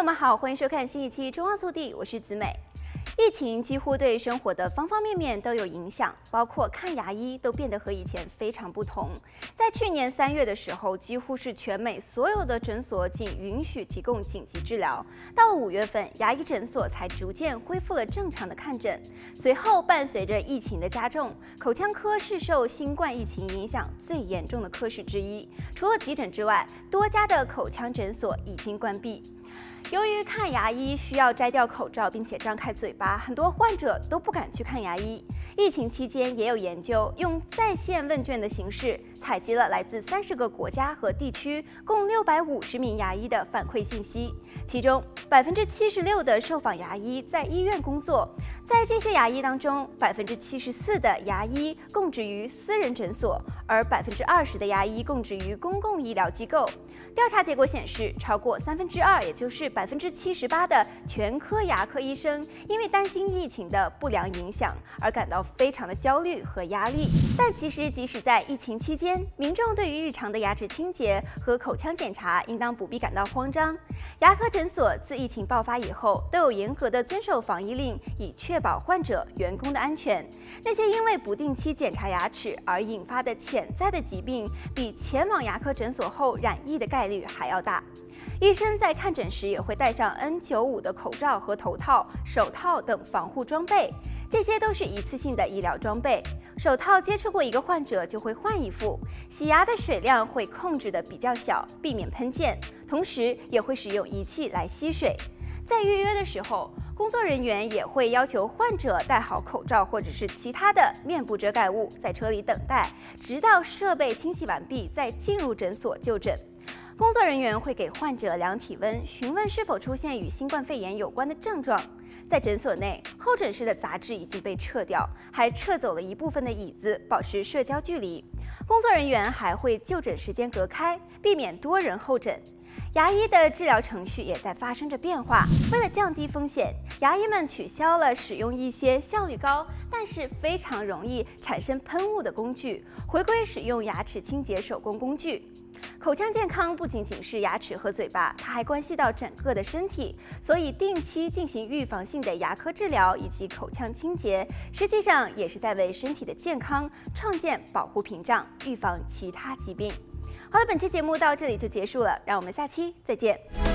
朋友们好，欢迎收看新一期《中澳速递》，我是子美。疫情几乎对生活的方方面面都有影响，包括看牙医都变得和以前非常不同。在去年三月的时候，几乎是全美所有的诊所仅允许提供紧急治疗。到了五月份，牙医诊所才逐渐恢复了正常的看诊。随后，伴随着疫情的加重，口腔科是受新冠疫情影响最严重的科室之一。除了急诊之外，多家的口腔诊所已经关闭。由于看牙医需要摘掉口罩，并且张开嘴巴，很多患者都不敢去看牙医。疫情期间，也有研究用在线问卷的形式，采集了来自三十个国家和地区共六百五十名牙医的反馈信息。其中，百分之七十六的受访牙医在医院工作，在这些牙医当中，百分之七十四的牙医供职于私人诊所，而百分之二十的牙医供职于公共医疗机构。调查结果显示，超过三分之二，也就是百分之七十八的全科牙科医生，因为担心疫情的不良影响而感到非常的焦虑和压力。但其实，即使在疫情期间，民众对于日常的牙齿清洁和口腔检查，应当不必感到慌张。牙科诊所自疫情爆发以后，都有严格的遵守防疫令，以确保患者、员工的安全。那些因为不定期检查牙齿而引发的潜在的疾病，比前往牙科诊所后染疫的概率还要大。医生在看诊时也会戴上 N95 的口罩和头套、手套等防护装备，这些都是一次性的医疗装备。手套接触过一个患者就会换一副，洗牙的水量会控制得比较小，避免喷溅，同时也会使用仪器来吸水。在预约的时候，工作人员也会要求患者戴好口罩或者是其他的面部遮盖物，在车里等待，直到设备清洗完毕再进入诊所就诊。工作人员会给患者量体温，询问是否出现与新冠肺炎有关的症状。在诊所内，候诊室的杂志已经被撤掉，还撤走了一部分的椅子，保持社交距离。工作人员还会就诊时间隔开，避免多人候诊。牙医的治疗程序也在发生着变化。为了降低风险，牙医们取消了使用一些效率高但是非常容易产生喷雾的工具，回归使用牙齿清洁手工工具。口腔健康不仅仅是牙齿和嘴巴，它还关系到整个的身体，所以定期进行预防性的牙科治疗以及口腔清洁，实际上也是在为身体的健康创建保护屏障，预防其他疾病。好了，本期节目到这里就结束了，让我们下期再见。